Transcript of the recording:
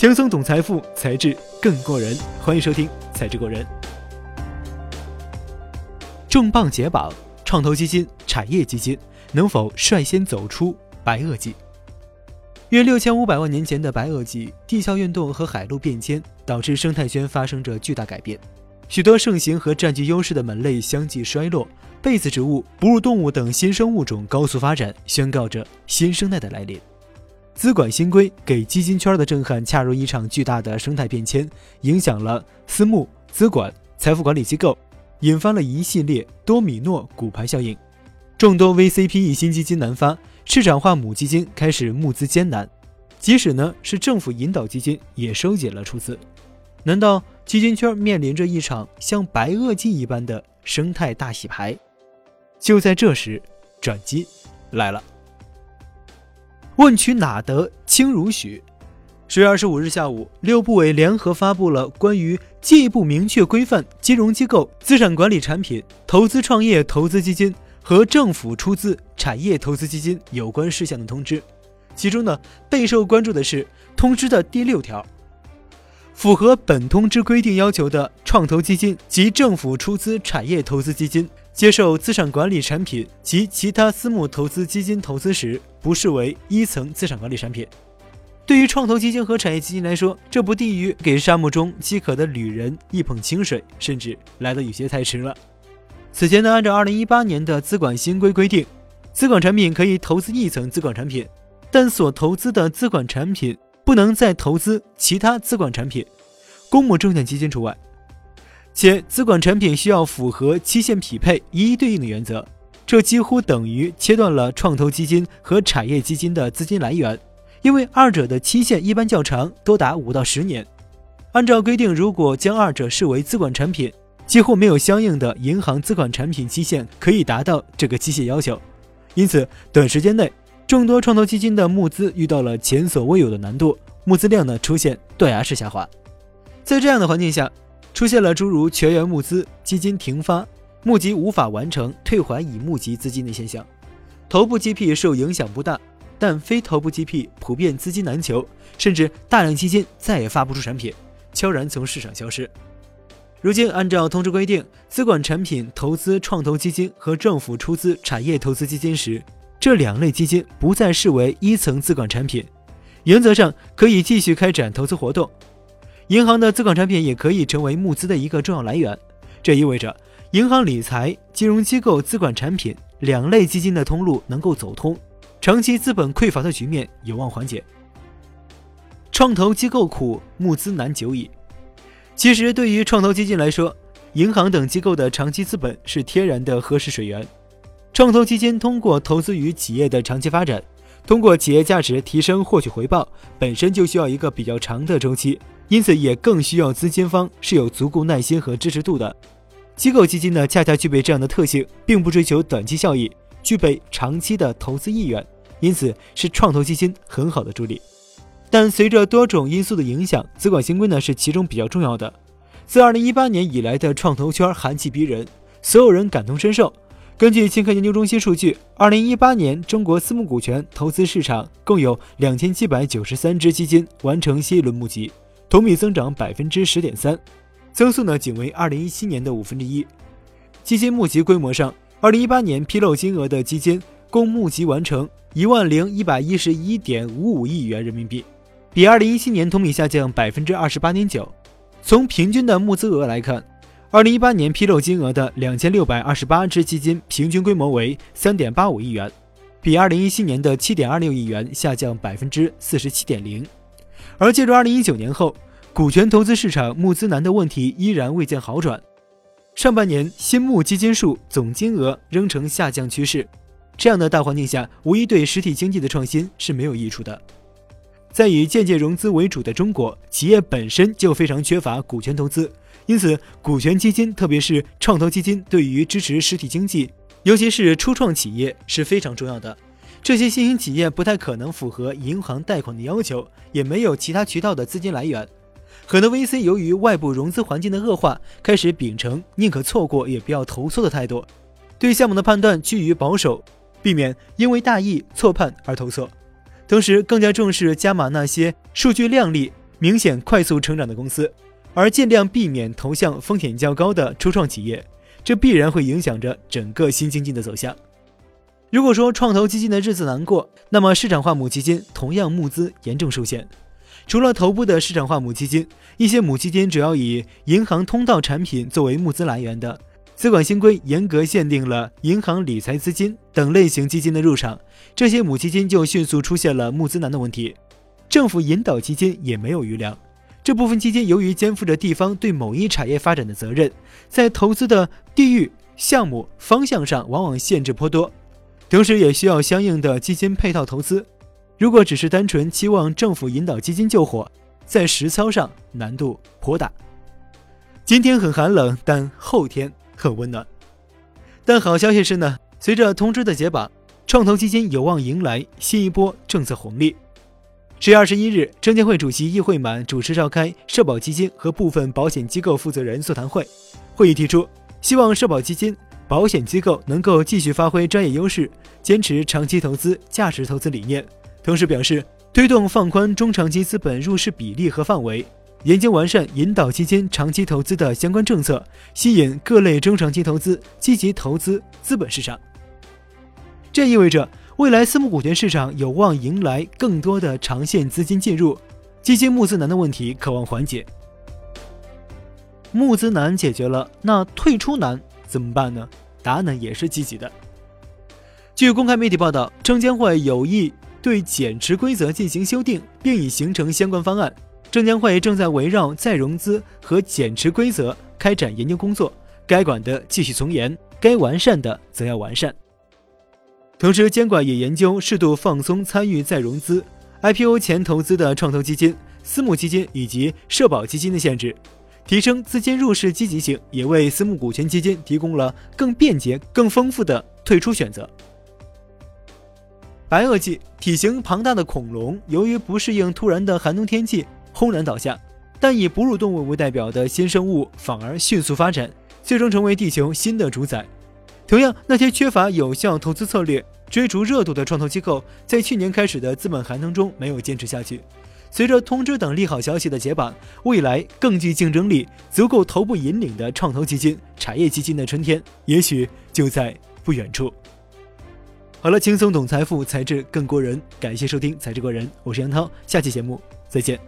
轻松懂财富，才智更过人。欢迎收听《才智过人》。重磅解绑，创投基金、产业基金能否率先走出白垩纪？约六千五百万年前的白垩纪，地壳运动和海陆变迁导致生态圈发生着巨大改变，许多盛行和占据优势的门类相继衰落，被子植物、哺乳动物等新生物种高速发展，宣告着新生代的来临。资管新规给基金圈的震撼，恰如一场巨大的生态变迁，影响了私募、资管、财富管理机构，引发了一系列多米诺骨牌效应。众多 VCPE 新基金难发，市场化母基金开始募资艰难，即使呢是政府引导基金也收紧了出资。难道基金圈面临着一场像白垩纪一般的生态大洗牌？就在这时，转机来了。问渠哪得清如许？十月二十五日下午，六部委联合发布了关于进一步明确规范金融机构资产管理产品、投资创业投资基金和政府出资产业投资基金有关事项的通知。其中呢，备受关注的是通知的第六条：符合本通知规定要求的创投基金及政府出资产业投资基金。接受资产管理产品及其他私募投资基金投资时，不视为一层资产管理产品。对于创投基金和产业基金来说，这不低于给沙漠中饥渴的旅人一捧清水，甚至来得有些太迟了。此前呢，按照二零一八年的资管新规规定，资管产品可以投资一层资管产品，但所投资的资管产品不能再投资其他资管产品，公募证券基金除外。且资管产品需要符合期限匹配、一一对应的原则，这几乎等于切断了创投基金和产业基金的资金来源，因为二者的期限一般较长，多达五到十年。按照规定，如果将二者视为资管产品，几乎没有相应的银行资管产品期限可以达到这个期限要求。因此，短时间内，众多创投基金的募资遇到了前所未有的难度，募资量呢出现断崖式下滑。在这样的环境下，出现了诸如全员募资、基金停发、募集无法完成、退还已募集资金的现象。头部 GP 受影响不大，但非头部 GP 普遍资金难求，甚至大量基金再也发不出产品，悄然从市场消失。如今，按照通知规定，资管产品投资创投基金和政府出资产业投资基金时，这两类基金不再视为一层资管产品，原则上可以继续开展投资活动。银行的资管产品也可以成为募资的一个重要来源，这意味着银行理财、金融机构资管产品两类基金的通路能够走通，长期资本匮乏的局面有望缓解。创投机构苦，募资难久矣。其实，对于创投基金来说，银行等机构的长期资本是天然的合适水源。创投基金通过投资于企业的长期发展，通过企业价值提升获取回报，本身就需要一个比较长的周期。因此，也更需要资金方是有足够耐心和支持度的。机构基金呢，恰恰具备这样的特性，并不追求短期效益，具备长期的投资意愿，因此是创投基金很好的助力。但随着多种因素的影响，资管新规呢是其中比较重要的。自2018年以来的创投圈寒气逼人，所有人感同身受。根据青科研究中心数据，2018年中国私募股权投资市场共有2793只基金完成新一轮募集。同比增长百分之十点三，增速呢仅为二零一七年的五分之一。基金募集规模上，二零一八年披露金额的基金共募集完成一万零一百一十一点五五亿元人民币，比二零一七年同比下降百分之二十八点九。从平均的募资额来看，二零一八年披露金额的两千六百二十八只基金平均规模为三点八五亿元，比二零一七年的七点二六亿元下降百分之四十七点零。而进入二零一九年后，股权投资市场募资难的问题依然未见好转。上半年新募基金数总金额仍呈下降趋势，这样的大环境下，无疑对实体经济的创新是没有益处的。在以间接融资为主的中国，企业本身就非常缺乏股权投资，因此股权基金，特别是创投基金，对于支持实体经济，尤其是初创企业是非常重要的。这些新兴企业不太可能符合银行贷款的要求，也没有其他渠道的资金来源。很多 VC 由于外部融资环境的恶化，开始秉承宁可错过也不要投错的态度，对项目的判断趋于保守，避免因为大意错判而投错。同时，更加重视加码那些数据靓丽、明显快速成长的公司，而尽量避免投向风险较高的初创企业，这必然会影响着整个新经济的走向。如果说创投基金的日子难过，那么市场化母基金同样募资严重受限。除了头部的市场化母基金，一些母基金主要以银行通道产品作为募资来源的，资管新规严格限定了银行理财资金等类型基金的入场，这些母基金就迅速出现了募资难的问题。政府引导基金也没有余粮，这部分基金由于肩负着地方对某一产业发展的责任，在投资的地域、项目、方向上往往限制颇多。同时也需要相应的基金配套投资。如果只是单纯期望政府引导基金救火，在实操上难度颇大。今天很寒冷，但后天很温暖。但好消息是呢，随着通知的解绑，创投基金有望迎来新一波政策红利。十月二十一日，证监会主席易会满主持召开社保基金和部分保险机构负责人座谈会，会议提出，希望社保基金。保险机构能够继续发挥专业优势，坚持长期投资、价值投资理念，同时表示推动放宽中长期资本入市比例和范围，研究完善引导基金长期投资的相关政策，吸引各类中长期投资积极投资资本市场。这意味着未来私募股权市场有望迎来更多的长线资金进入，基金募资难的问题渴望缓解。募资难解决了，那退出难？怎么办呢？答案呢也是积极的。据公开媒体报道，证监会有意对减持规则进行修订，并已形成相关方案。证监会正在围绕再融资和减持规则开展研究工作，该管的继续从严，该完善的则要完善。同时，监管也研究适度放松参与再融资、IPO 前投资的创投基金、私募基金以及社保基金的限制。提升资金入市积极性，也为私募股权基金提供了更便捷、更丰富的退出选择。白垩纪体型庞大的恐龙，由于不适应突然的寒冬天气，轰然倒下。但以哺乳动物为代表的新生物反而迅速发展，最终成为地球新的主宰。同样，那些缺乏有效投资策略、追逐热度的创投机构，在去年开始的资本寒冬中没有坚持下去。随着通知等利好消息的解绑，未来更具竞争力、足够头部引领的创投基金、产业基金的春天，也许就在不远处。好了，轻松懂财富，才智更过人。感谢收听《财智过人》，我是杨涛，下期节目再见。